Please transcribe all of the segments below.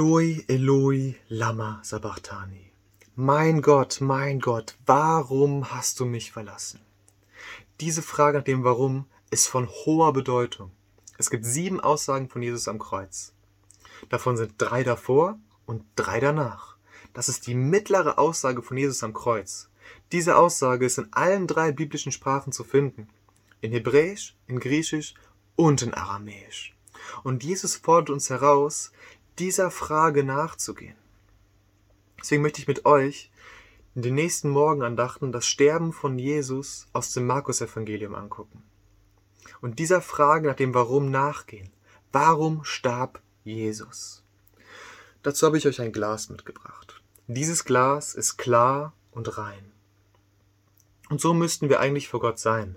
Eloi, Eloi, Lama Sabachthani. Mein Gott, mein Gott, warum hast du mich verlassen? Diese Frage nach dem Warum ist von hoher Bedeutung. Es gibt sieben Aussagen von Jesus am Kreuz. Davon sind drei davor und drei danach. Das ist die mittlere Aussage von Jesus am Kreuz. Diese Aussage ist in allen drei biblischen Sprachen zu finden. In Hebräisch, in Griechisch und in Aramäisch. Und Jesus fordert uns heraus, dieser Frage nachzugehen. Deswegen möchte ich mit euch in den nächsten Morgenandachten das Sterben von Jesus aus dem Markus-Evangelium angucken. Und dieser Frage nach dem Warum nachgehen. Warum starb Jesus? Dazu habe ich euch ein Glas mitgebracht. Dieses Glas ist klar und rein. Und so müssten wir eigentlich vor Gott sein.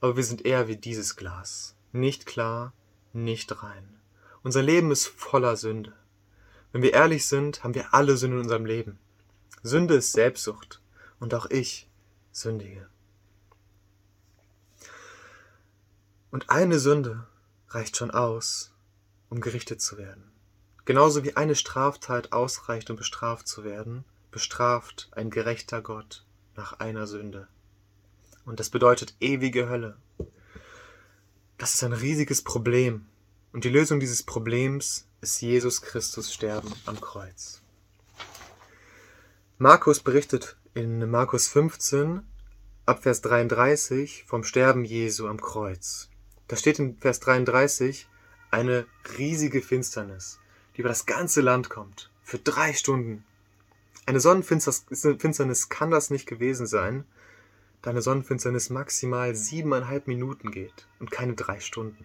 Aber wir sind eher wie dieses Glas. Nicht klar, nicht rein. Unser Leben ist voller Sünde. Wenn wir ehrlich sind, haben wir alle Sünde in unserem Leben. Sünde ist Selbstsucht. Und auch ich sündige. Und eine Sünde reicht schon aus, um gerichtet zu werden. Genauso wie eine Straftat ausreicht, um bestraft zu werden, bestraft ein gerechter Gott nach einer Sünde. Und das bedeutet ewige Hölle. Das ist ein riesiges Problem, und die Lösung dieses Problems ist Jesus Christus Sterben am Kreuz. Markus berichtet in Markus 15 ab Vers 33 vom Sterben Jesu am Kreuz. Da steht in Vers 33 eine riesige Finsternis, die über das ganze Land kommt, für drei Stunden. Eine Sonnenfinsternis kann das nicht gewesen sein, da eine Sonnenfinsternis maximal siebeneinhalb Minuten geht und keine drei Stunden.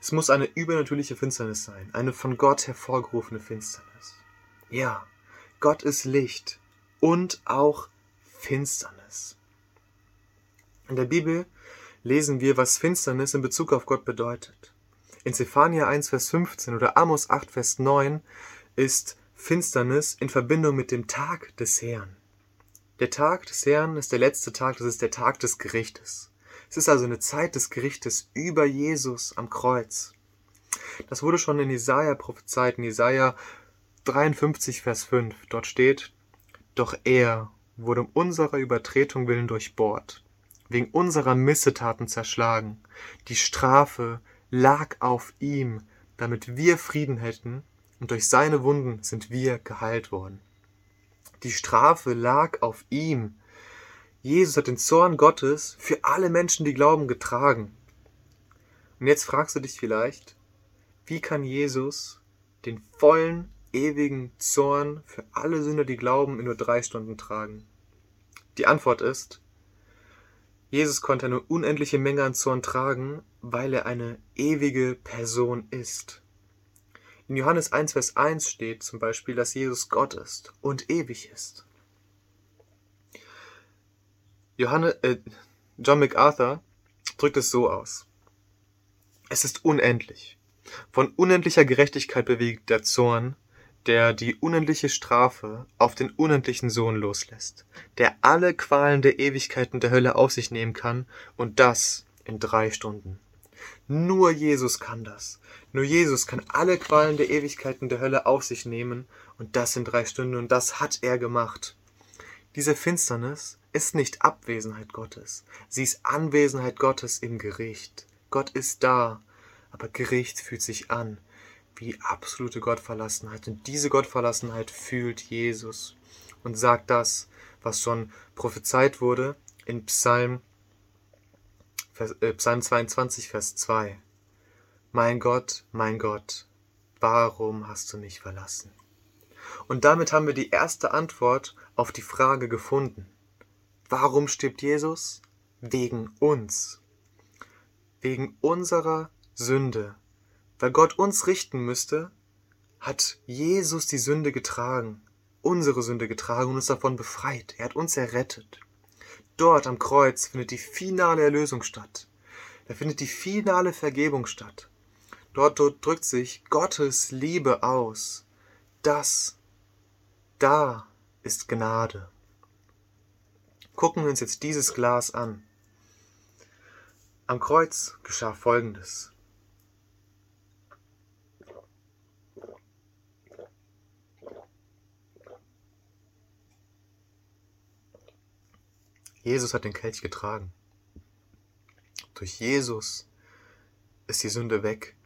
Es muss eine übernatürliche Finsternis sein, eine von Gott hervorgerufene Finsternis. Ja, Gott ist Licht und auch Finsternis. In der Bibel lesen wir, was Finsternis in Bezug auf Gott bedeutet. In Zephania 1, Vers 15 oder Amos 8, Vers 9 ist Finsternis in Verbindung mit dem Tag des Herrn. Der Tag des Herrn ist der letzte Tag, das ist der Tag des Gerichtes. Es ist also eine Zeit des Gerichtes über Jesus am Kreuz. Das wurde schon in Jesaja prophezeit, in Jesaja 53, Vers 5. Dort steht, Doch er wurde um unserer Übertretung willen durchbohrt, wegen unserer Missetaten zerschlagen. Die Strafe lag auf ihm, damit wir Frieden hätten, und durch seine Wunden sind wir geheilt worden. Die Strafe lag auf ihm, Jesus hat den Zorn Gottes für alle Menschen, die glauben, getragen. Und jetzt fragst du dich vielleicht, wie kann Jesus den vollen, ewigen Zorn für alle Sünder, die glauben, in nur drei Stunden tragen? Die Antwort ist, Jesus konnte eine unendliche Menge an Zorn tragen, weil er eine ewige Person ist. In Johannes 1, Vers 1 steht zum Beispiel, dass Jesus Gott ist und ewig ist. Johanne, äh, John MacArthur drückt es so aus. Es ist unendlich. Von unendlicher Gerechtigkeit bewegt der Zorn, der die unendliche Strafe auf den unendlichen Sohn loslässt, der alle Qualen der Ewigkeiten der Hölle auf sich nehmen kann, und das in drei Stunden. Nur Jesus kann das. Nur Jesus kann alle Qualen der Ewigkeiten der Hölle auf sich nehmen, und das in drei Stunden, und das hat er gemacht. Diese Finsternis ist nicht Abwesenheit Gottes, sie ist Anwesenheit Gottes im Gericht. Gott ist da, aber Gericht fühlt sich an wie absolute Gottverlassenheit. Und diese Gottverlassenheit fühlt Jesus und sagt das, was schon prophezeit wurde in Psalm, äh, Psalm 22, Vers 2. Mein Gott, mein Gott, warum hast du mich verlassen? Und damit haben wir die erste Antwort auf die Frage gefunden. Warum stirbt Jesus? Wegen uns. Wegen unserer Sünde. Weil Gott uns richten müsste, hat Jesus die Sünde getragen, unsere Sünde getragen und uns davon befreit. Er hat uns errettet. Dort am Kreuz findet die finale Erlösung statt. Da findet die finale Vergebung statt. Dort, dort drückt sich Gottes Liebe aus. Das, da ist Gnade. Gucken wir uns jetzt dieses Glas an. Am Kreuz geschah Folgendes. Jesus hat den Kelch getragen. Durch Jesus ist die Sünde weg.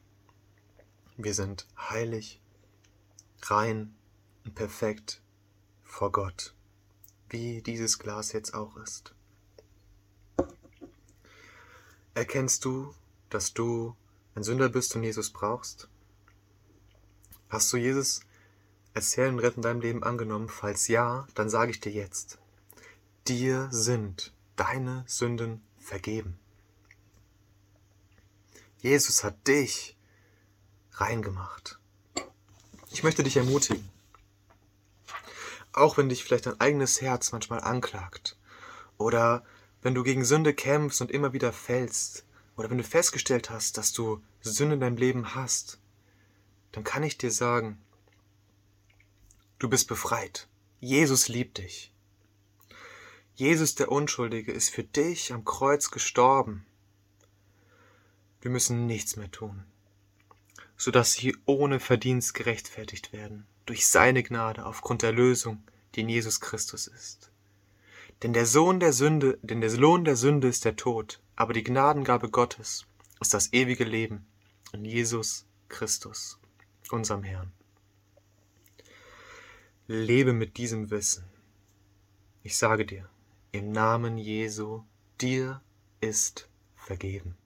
Wir sind heilig, rein und perfekt vor Gott wie dieses Glas jetzt auch ist. Erkennst du, dass du ein Sünder bist und Jesus brauchst? Hast du Jesus als Herrn und Retter in deinem Leben angenommen? Falls ja, dann sage ich dir jetzt, dir sind deine Sünden vergeben. Jesus hat dich reingemacht. Ich möchte dich ermutigen. Auch wenn dich vielleicht dein eigenes Herz manchmal anklagt oder wenn du gegen Sünde kämpfst und immer wieder fällst oder wenn du festgestellt hast, dass du Sünde in deinem Leben hast, dann kann ich dir sagen, du bist befreit. Jesus liebt dich. Jesus der Unschuldige ist für dich am Kreuz gestorben. Wir müssen nichts mehr tun, so dass sie ohne Verdienst gerechtfertigt werden, durch seine Gnade aufgrund der Lösung, die in Jesus Christus ist. Denn der Sohn der Sünde, denn der Lohn der Sünde ist der Tod, aber die Gnadengabe Gottes ist das ewige Leben in Jesus Christus, unserem Herrn. Lebe mit diesem Wissen. Ich sage dir, im Namen Jesu, dir ist vergeben.